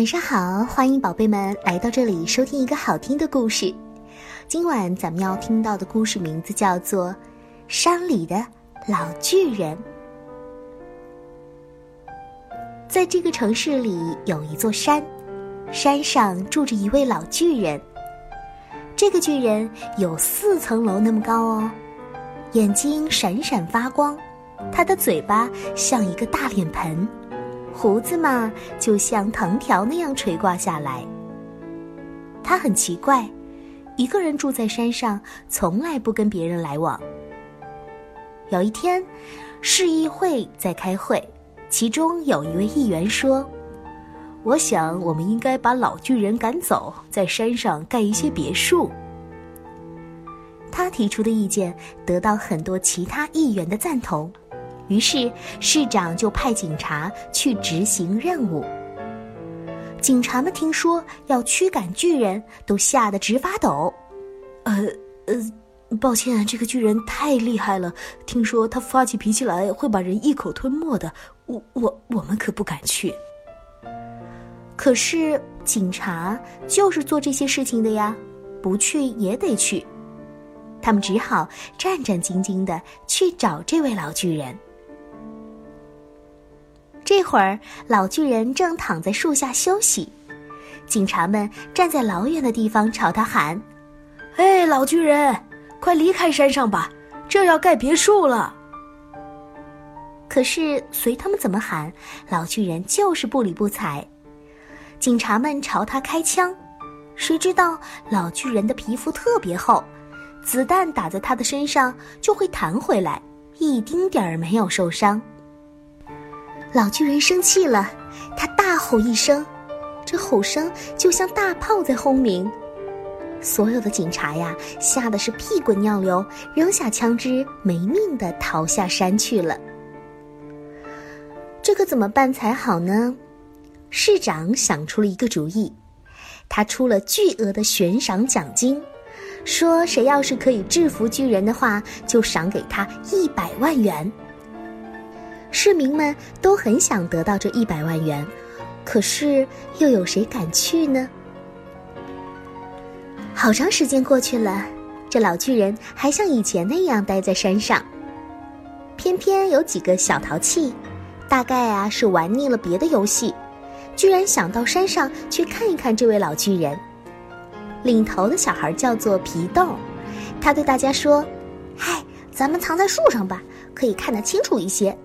晚上好，欢迎宝贝们来到这里收听一个好听的故事。今晚咱们要听到的故事名字叫做《山里的老巨人》。在这个城市里有一座山，山上住着一位老巨人。这个巨人有四层楼那么高哦，眼睛闪闪发光，他的嘴巴像一个大脸盆。胡子嘛，就像藤条那样垂挂下来。他很奇怪，一个人住在山上，从来不跟别人来往。有一天，市议会在开会，其中有一位议员说：“我想，我们应该把老巨人赶走，在山上盖一些别墅。”他提出的意见得到很多其他议员的赞同。于是，市长就派警察去执行任务。警察们听说要驱赶巨人，都吓得直发抖。呃呃，抱歉，这个巨人太厉害了，听说他发起脾气来会把人一口吞没的。我我我们可不敢去。可是警察就是做这些事情的呀，不去也得去。他们只好战战兢兢的去找这位老巨人。这会儿，老巨人正躺在树下休息，警察们站在老远的地方朝他喊：“哎，老巨人，快离开山上吧，这要盖别墅了。”可是随他们怎么喊，老巨人就是不理不睬。警察们朝他开枪，谁知道老巨人的皮肤特别厚，子弹打在他的身上就会弹回来，一丁点儿没有受伤。老巨人生气了，他大吼一声，这吼声就像大炮在轰鸣。所有的警察呀，吓得是屁滚尿流，扔下枪支，没命的逃下山去了。这可怎么办才好呢？市长想出了一个主意，他出了巨额的悬赏奖金，说谁要是可以制服巨人的话，就赏给他一百万元。市民们都很想得到这一百万元，可是又有谁敢去呢？好长时间过去了，这老巨人还像以前那样待在山上。偏偏有几个小淘气，大概啊是玩腻了别的游戏，居然想到山上去看一看这位老巨人。领头的小孩叫做皮豆，他对大家说：“嗨，咱们藏在树上吧，可以看得清楚一些。”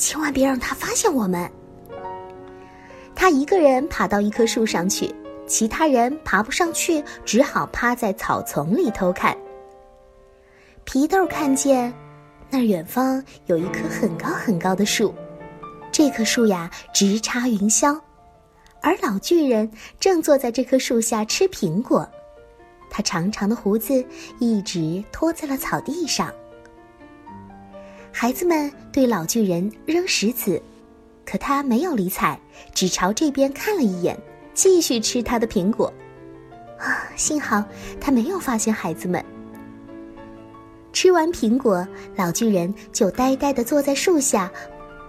千万别让他发现我们。他一个人爬到一棵树上去，其他人爬不上去，只好趴在草丛里偷看。皮豆看见，那远方有一棵很高很高的树，这棵树呀直插云霄，而老巨人正坐在这棵树下吃苹果，他长长的胡子一直拖在了草地上。孩子们对老巨人扔石子，可他没有理睬，只朝这边看了一眼，继续吃他的苹果。啊，幸好他没有发现孩子们。吃完苹果，老巨人就呆呆地坐在树下，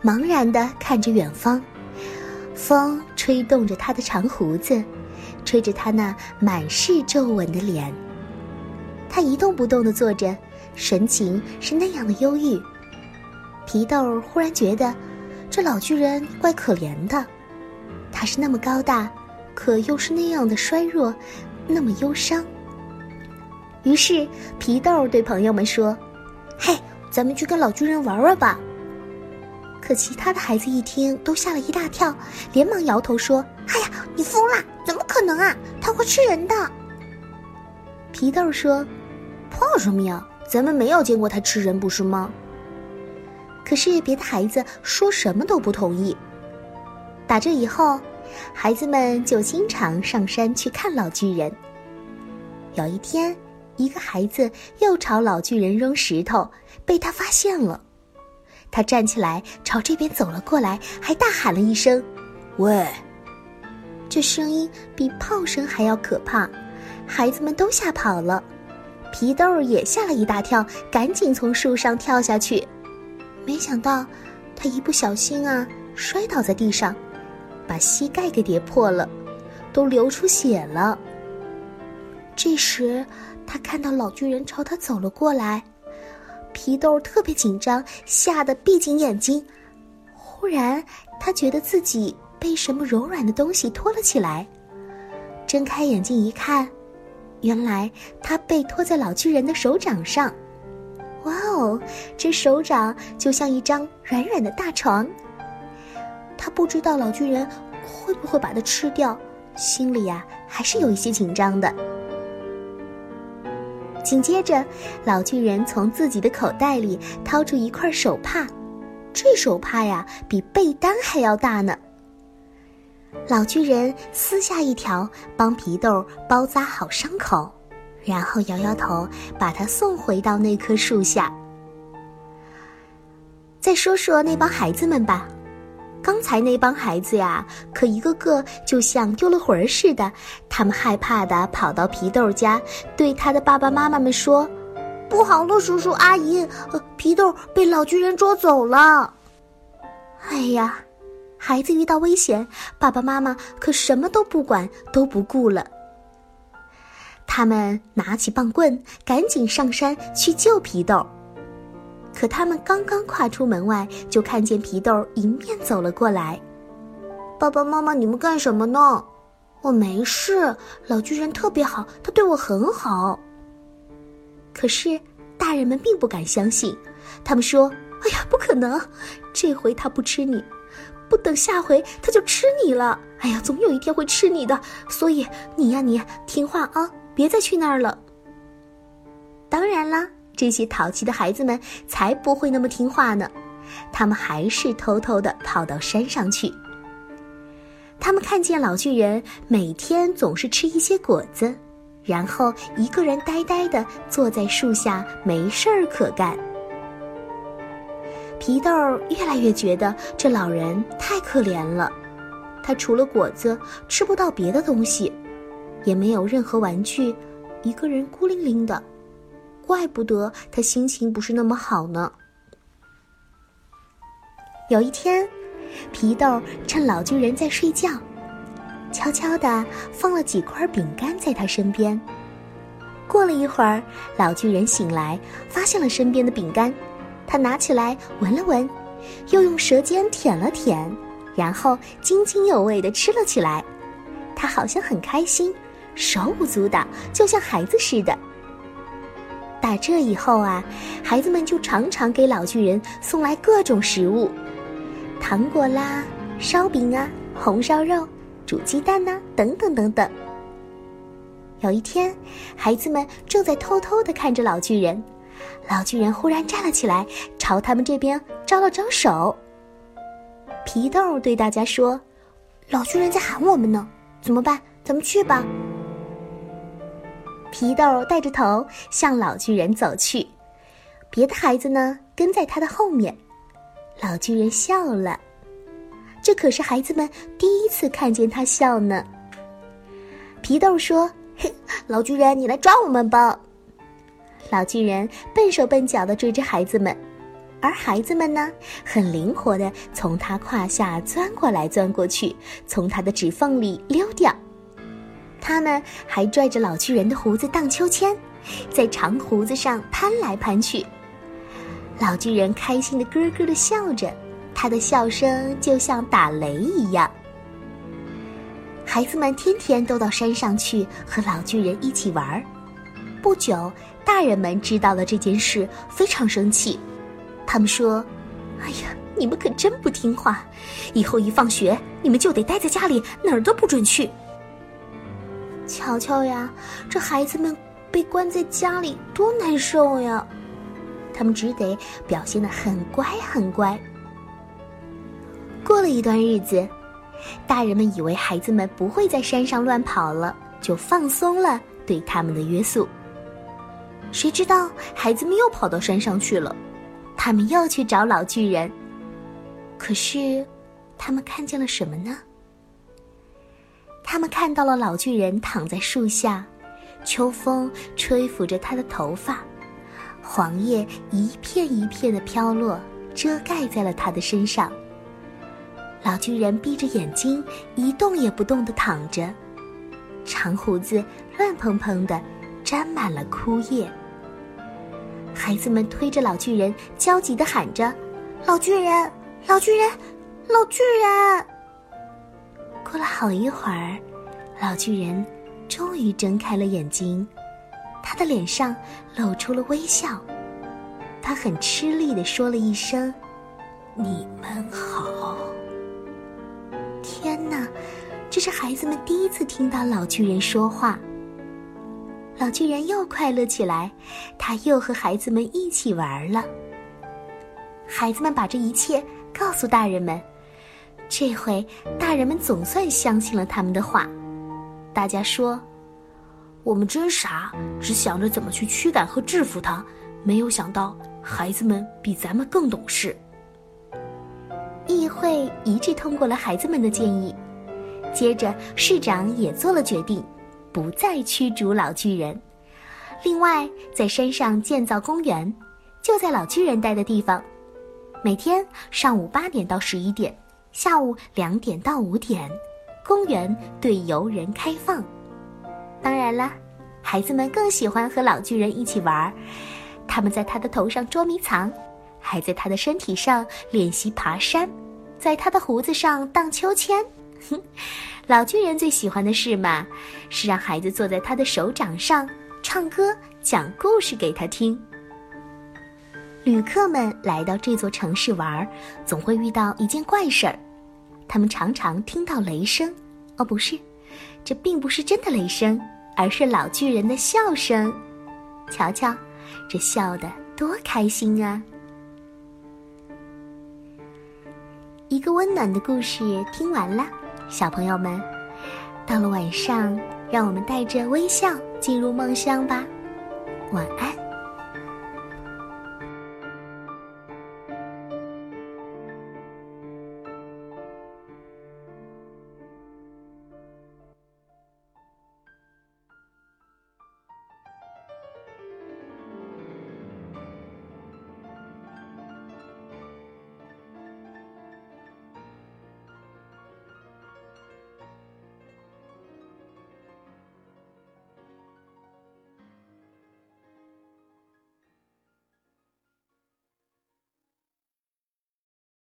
茫然地看着远方。风吹动着他的长胡子，吹着他那满是皱纹的脸。他一动不动地坐着，神情是那样的忧郁。皮豆忽然觉得，这老巨人怪可怜的，他是那么高大，可又是那样的衰弱，那么忧伤。于是皮豆对朋友们说：“嘿，咱们去跟老巨人玩玩吧。”可其他的孩子一听，都吓了一大跳，连忙摇头说：“哎呀，你疯了！怎么可能啊？他会吃人的。”皮豆说：“怕什么呀？咱们没有见过他吃人，不是吗？”可是别的孩子说什么都不同意。打这以后，孩子们就经常上山去看老巨人。有一天，一个孩子又朝老巨人扔石头，被他发现了。他站起来朝这边走了过来，还大喊了一声：“喂！”这声音比炮声还要可怕，孩子们都吓跑了。皮豆也吓了一大跳，赶紧从树上跳下去。没想到，他一不小心啊，摔倒在地上，把膝盖给跌破了，都流出血了。这时，他看到老巨人朝他走了过来，皮豆特别紧张，吓得闭紧眼睛。忽然，他觉得自己被什么柔软的东西托了起来，睁开眼睛一看，原来他被托在老巨人的手掌上。哇哦，这手掌就像一张软软的大床。他不知道老巨人会不会把它吃掉，心里呀还是有一些紧张的。紧接着，老巨人从自己的口袋里掏出一块手帕，这手帕呀比被单还要大呢。老巨人撕下一条，帮皮豆包扎好伤口。然后摇摇头，把他送回到那棵树下。再说说那帮孩子们吧，刚才那帮孩子呀，可一个个就像丢了魂儿似的。他们害怕的跑到皮豆家，对他的爸爸妈妈们说：“不好了，叔叔阿姨，皮豆被老巨人捉走了。”哎呀，孩子遇到危险，爸爸妈妈可什么都不管，都不顾了。他们拿起棒棍，赶紧上山去救皮豆。可他们刚刚跨出门外，就看见皮豆迎面走了过来。爸爸妈妈，你们干什么呢？我没事，老巨人特别好，他对我很好。可是大人们并不敢相信，他们说：“哎呀，不可能！这回他不吃你，不等下回他就吃你了。哎呀，总有一天会吃你的。所以你呀，你听话啊。”别再去那儿了。当然啦，这些淘气的孩子们才不会那么听话呢，他们还是偷偷的跑到山上去。他们看见老巨人每天总是吃一些果子，然后一个人呆呆的坐在树下，没事儿可干。皮豆越来越觉得这老人太可怜了，他除了果子吃不到别的东西。也没有任何玩具，一个人孤零零的，怪不得他心情不是那么好呢。有一天，皮豆趁老巨人在睡觉，悄悄的放了几块饼干在他身边。过了一会儿，老巨人醒来，发现了身边的饼干，他拿起来闻了闻，又用舌尖舔了舔，然后津津有味的吃了起来。他好像很开心。手舞足蹈，就像孩子似的。打这以后啊，孩子们就常常给老巨人送来各种食物，糖果啦、烧饼啊、红烧肉、煮鸡蛋呐，等等等等。有一天，孩子们正在偷偷的看着老巨人，老巨人忽然站了起来，朝他们这边招了招手。皮豆对大家说：“老巨人在喊我们呢，怎么办？咱们去吧。”皮豆带着头向老巨人走去，别的孩子呢跟在他的后面。老巨人笑了，这可是孩子们第一次看见他笑呢。皮豆说：“嘿，老巨人，你来抓我们吧！”老巨人笨手笨脚的追着孩子们，而孩子们呢，很灵活的从他胯下钻过来钻过去，从他的指缝里溜掉。他们还拽着老巨人的胡子荡秋千，在长胡子上攀来攀去。老巨人开心的咯咯的笑着，他的笑声就像打雷一样。孩子们天天都到山上去和老巨人一起玩儿。不久，大人们知道了这件事，非常生气。他们说：“哎呀，你们可真不听话！以后一放学，你们就得待在家里，哪儿都不准去。”瞧瞧呀，这孩子们被关在家里多难受呀！他们只得表现的很乖很乖。过了一段日子，大人们以为孩子们不会在山上乱跑了，就放松了对他们的约束。谁知道孩子们又跑到山上去了，他们又去找老巨人。可是，他们看见了什么呢？他们看到了老巨人躺在树下，秋风吹拂着他的头发，黄叶一片一片的飘落，遮盖在了他的身上。老巨人闭着眼睛，一动也不动地躺着，长胡子乱蓬蓬的，沾满了枯叶。孩子们推着老巨人，焦急的喊着：“老巨人，老巨人，老巨人！”过了好一会儿，老巨人终于睁开了眼睛，他的脸上露出了微笑。他很吃力的说了一声：“你们好。”天哪，这是孩子们第一次听到老巨人说话。老巨人又快乐起来，他又和孩子们一起玩了。孩子们把这一切告诉大人们，这回大人们总算相信了他们的话。大家说：“我们真傻，只想着怎么去驱赶和制服他，没有想到孩子们比咱们更懂事。”议会一致通过了孩子们的建议，接着市长也做了决定。不再驱逐老巨人。另外，在山上建造公园，就在老巨人待的地方。每天上午八点到十一点，下午两点到五点，公园对游人开放。当然了，孩子们更喜欢和老巨人一起玩儿。他们在他的头上捉迷藏，还在他的身体上练习爬山，在他的胡子上荡秋千。哼。老巨人最喜欢的事嘛，是让孩子坐在他的手掌上，唱歌、讲故事给他听。旅客们来到这座城市玩，总会遇到一件怪事儿，他们常常听到雷声。哦，不是，这并不是真的雷声，而是老巨人的笑声。瞧瞧，这笑得多开心啊！一个温暖的故事听完了。小朋友们，到了晚上，让我们带着微笑进入梦乡吧。晚安。